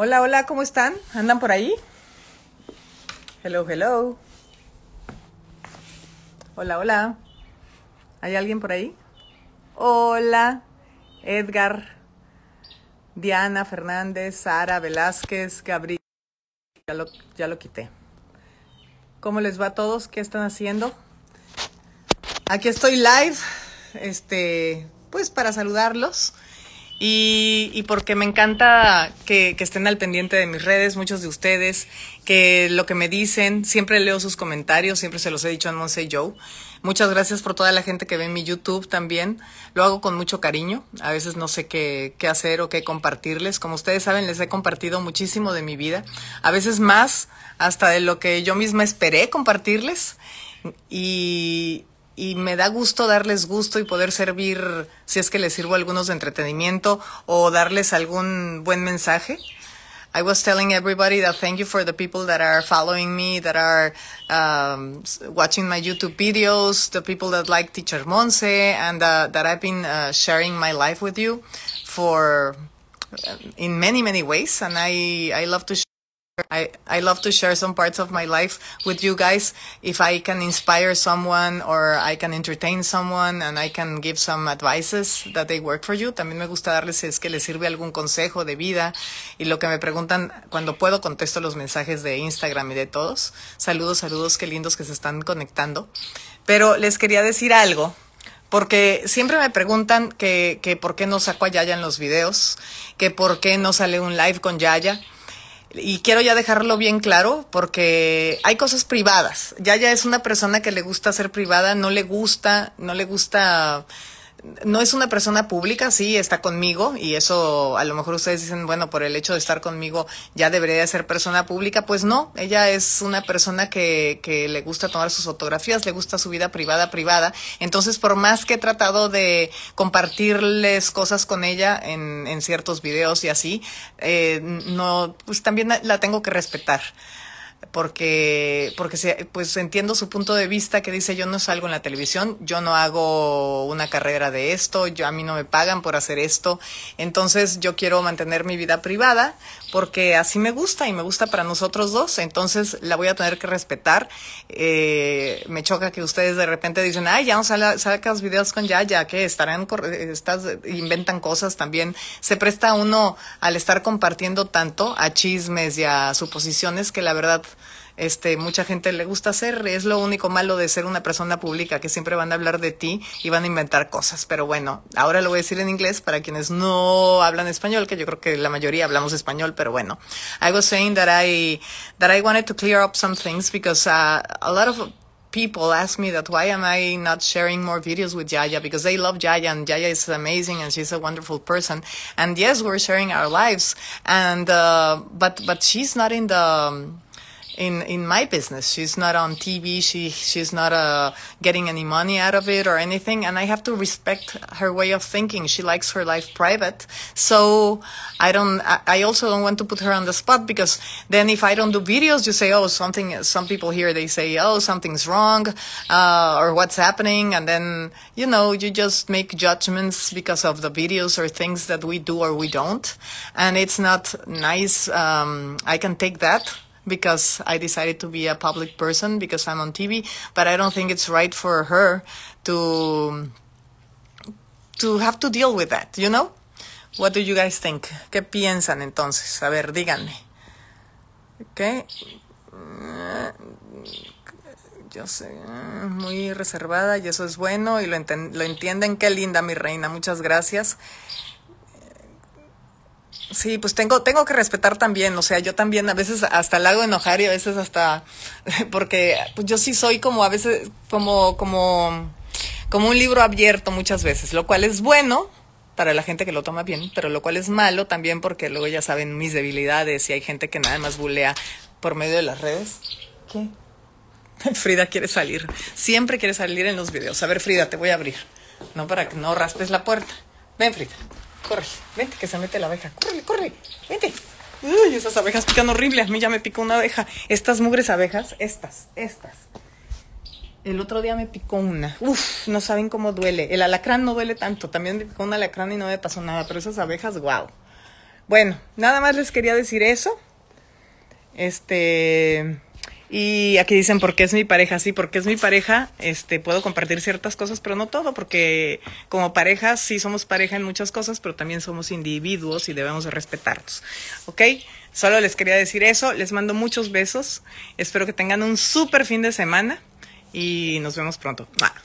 Hola, hola, ¿cómo están? ¿Andan por ahí? Hello, hello. Hola, hola. ¿Hay alguien por ahí? Hola, Edgar, Diana Fernández, Sara Velázquez, Gabriel. Ya lo, ya lo quité. ¿Cómo les va a todos? ¿Qué están haciendo? Aquí estoy live, este, pues para saludarlos. Y, porque me encanta que, estén al pendiente de mis redes, muchos de ustedes, que lo que me dicen, siempre leo sus comentarios, siempre se los he dicho a No sé Joe. Muchas gracias por toda la gente que ve mi YouTube también. Lo hago con mucho cariño. A veces no sé qué, qué hacer o qué compartirles. Como ustedes saben, les he compartido muchísimo de mi vida. A veces más hasta de lo que yo misma esperé compartirles. Y, y me da gusto darles gusto y poder servir, si es que les sirvo algunos de entretenimiento o darles algún buen mensaje. I was telling everybody that thank you for the people that are following me, that are um, watching my YouTube videos, the people that like Teacher Monse, and uh, that I've been uh, sharing my life with you for uh, in many many ways, and I I love to. I, I love to share some parts of my life with you guys. If I can inspire someone or I can entertain someone and I can give some advices that they work for you. También me gusta darles es que les sirve algún consejo de vida y lo que me preguntan cuando puedo contesto los mensajes de Instagram y de todos. Saludos, saludos, qué lindos que se están conectando. Pero les quería decir algo porque siempre me preguntan que, que por qué no saco a Yaya en los videos, que por qué no sale un live con Yaya. Y quiero ya dejarlo bien claro porque hay cosas privadas. Ya ya es una persona que le gusta ser privada, no le gusta, no le gusta no es una persona pública, sí, está conmigo y eso a lo mejor ustedes dicen, bueno, por el hecho de estar conmigo ya debería ser persona pública. Pues no, ella es una persona que, que le gusta tomar sus fotografías, le gusta su vida privada, privada. Entonces, por más que he tratado de compartirles cosas con ella en, en ciertos videos y así, eh, no, pues también la tengo que respetar porque, porque se, pues entiendo su punto de vista que dice yo no salgo en la televisión, yo no hago una carrera de esto, yo a mí no me pagan por hacer esto, entonces yo quiero mantener mi vida privada porque así me gusta y me gusta para nosotros dos, entonces la voy a tener que respetar. Eh, me choca que ustedes de repente dicen, ay, ya no sacas videos con Yaya, que estarán, estás, inventan cosas también. Se presta uno al estar compartiendo tanto a chismes y a suposiciones que la verdad este, mucha gente le gusta hacer. Es lo único malo de ser una persona pública, que siempre van a hablar de ti y van a inventar cosas. Pero bueno, ahora lo voy a decir en inglés para quienes no hablan español, que yo creo que la mayoría hablamos español, pero bueno. I was saying that I, that I wanted to clear up some things because uh, a lot of people ask me that why am I not sharing more videos with Jaya because they love Jaya and Jaya is amazing and she's a wonderful person. And yes, we're sharing our lives and, uh, but, but she's not in the, in in my business. She's not on TV. She she's not uh, getting any money out of it or anything. And I have to respect her way of thinking. She likes her life private. So I don't. I also don't want to put her on the spot because then if I don't do videos, you say, oh, something. Some people here they say, oh, something's wrong, uh, or what's happening, and then you know you just make judgments because of the videos or things that we do or we don't, and it's not nice. Um, I can take that because I decided to be a public person because I'm on TV, but I don't think it's right for her to to have to deal with that, you know? What do you guys think? ¿Qué piensan entonces? A ver, díganme. ¿Qué? Yo sé, muy reservada y eso es bueno y lo, lo entienden. Qué linda mi reina, muchas gracias. Sí, pues tengo, tengo que respetar también, o sea, yo también a veces hasta la hago enojar y a veces hasta, porque pues yo sí soy como a veces, como, como, como un libro abierto muchas veces, lo cual es bueno para la gente que lo toma bien, pero lo cual es malo también porque luego ya saben mis debilidades y hay gente que nada más bulea por medio de las redes. ¿Qué? Frida quiere salir, siempre quiere salir en los videos. A ver, Frida, te voy a abrir, no para que no raspes la puerta. Ven, Frida. Corre, vente que se mete la abeja. Corre, corre, vente. Uy, esas abejas pican horrible. A mí ya me picó una abeja. Estas mugres abejas, estas, estas. El otro día me picó una. Uf, no saben cómo duele. El alacrán no duele tanto. También me picó un alacrán y no me pasó nada. Pero esas abejas, wow. Bueno, nada más les quería decir eso. Este. Y aquí dicen por qué es mi pareja, sí, porque es mi pareja, este, puedo compartir ciertas cosas, pero no todo, porque como pareja sí somos pareja en muchas cosas, pero también somos individuos y debemos de respetarnos, ¿ok? Solo les quería decir eso, les mando muchos besos, espero que tengan un súper fin de semana y nos vemos pronto. Bye.